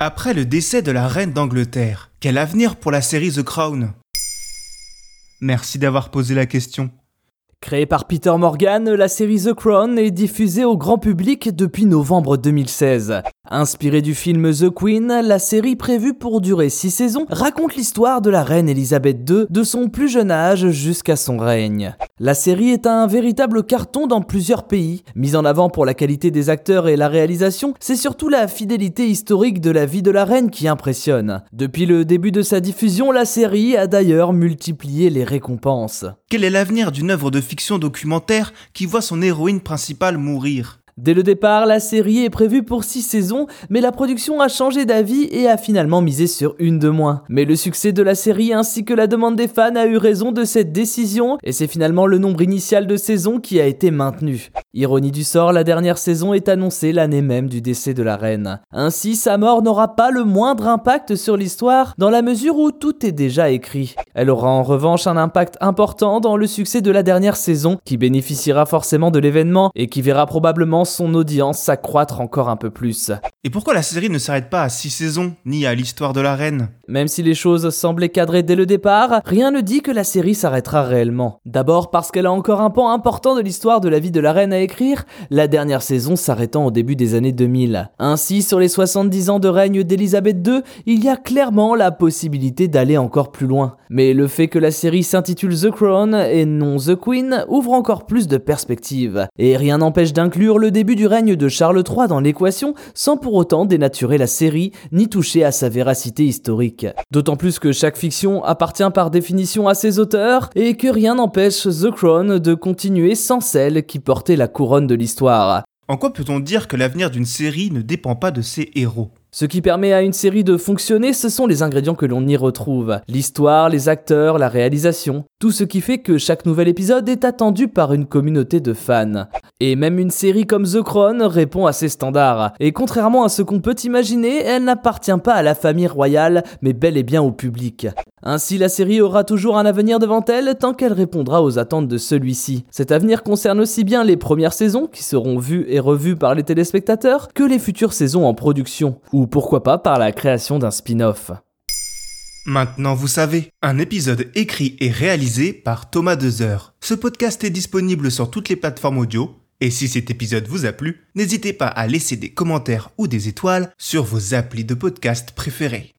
Après le décès de la reine d'Angleterre, quel avenir pour la série The Crown? Merci d'avoir posé la question. Créée par Peter Morgan, la série The Crown est diffusée au grand public depuis novembre 2016. Inspirée du film The Queen, la série prévue pour durer 6 saisons raconte l'histoire de la reine Elisabeth II de son plus jeune âge jusqu'à son règne. La série est un véritable carton dans plusieurs pays. Mise en avant pour la qualité des acteurs et la réalisation, c'est surtout la fidélité historique de la vie de la reine qui impressionne. Depuis le début de sa diffusion, la série a d'ailleurs multiplié les récompenses. Quel est l'avenir d'une œuvre de fiction documentaire qui voit son héroïne principale mourir? Dès le départ, la série est prévue pour 6 saisons, mais la production a changé d'avis et a finalement misé sur une de moins. Mais le succès de la série ainsi que la demande des fans a eu raison de cette décision, et c'est finalement le nombre initial de saisons qui a été maintenu. Ironie du sort, la dernière saison est annoncée l'année même du décès de la reine. Ainsi, sa mort n'aura pas le moindre impact sur l'histoire, dans la mesure où tout est déjà écrit. Elle aura en revanche un impact important dans le succès de la dernière saison, qui bénéficiera forcément de l'événement et qui verra probablement son audience s'accroître encore un peu plus. Et pourquoi la série ne s'arrête pas à 6 saisons, ni à l'histoire de la reine? Même si les choses semblaient cadrées dès le départ, rien ne dit que la série s'arrêtera réellement. D'abord parce qu'elle a encore un pan important de l'histoire de la vie de la reine à écrire, la dernière saison s'arrêtant au début des années 2000. Ainsi, sur les 70 ans de règne d'Elisabeth II, il y a clairement la possibilité d'aller encore plus loin. Mais le fait que la série s'intitule The Crown et non The Queen ouvre encore plus de perspectives. Et rien n'empêche d'inclure le début du règne de Charles III dans l'équation sans pour autant dénaturer la série ni toucher à sa véracité historique. D'autant plus que chaque fiction appartient par définition à ses auteurs et que rien n'empêche The Crown de continuer sans celle qui portait la couronne de l'histoire. En quoi peut-on dire que l'avenir d'une série ne dépend pas de ses héros? Ce qui permet à une série de fonctionner, ce sont les ingrédients que l'on y retrouve. L'histoire, les acteurs, la réalisation. Tout ce qui fait que chaque nouvel épisode est attendu par une communauté de fans. Et même une série comme The Crown répond à ces standards. Et contrairement à ce qu'on peut imaginer, elle n'appartient pas à la famille royale, mais bel et bien au public. Ainsi, la série aura toujours un avenir devant elle tant qu'elle répondra aux attentes de celui-ci. Cet avenir concerne aussi bien les premières saisons, qui seront vues et revues par les téléspectateurs, que les futures saisons en production, ou pourquoi pas par la création d'un spin-off. Maintenant vous savez, un épisode écrit et réalisé par Thomas Dezer. Ce podcast est disponible sur toutes les plateformes audio, et si cet épisode vous a plu, n'hésitez pas à laisser des commentaires ou des étoiles sur vos applis de podcast préférés.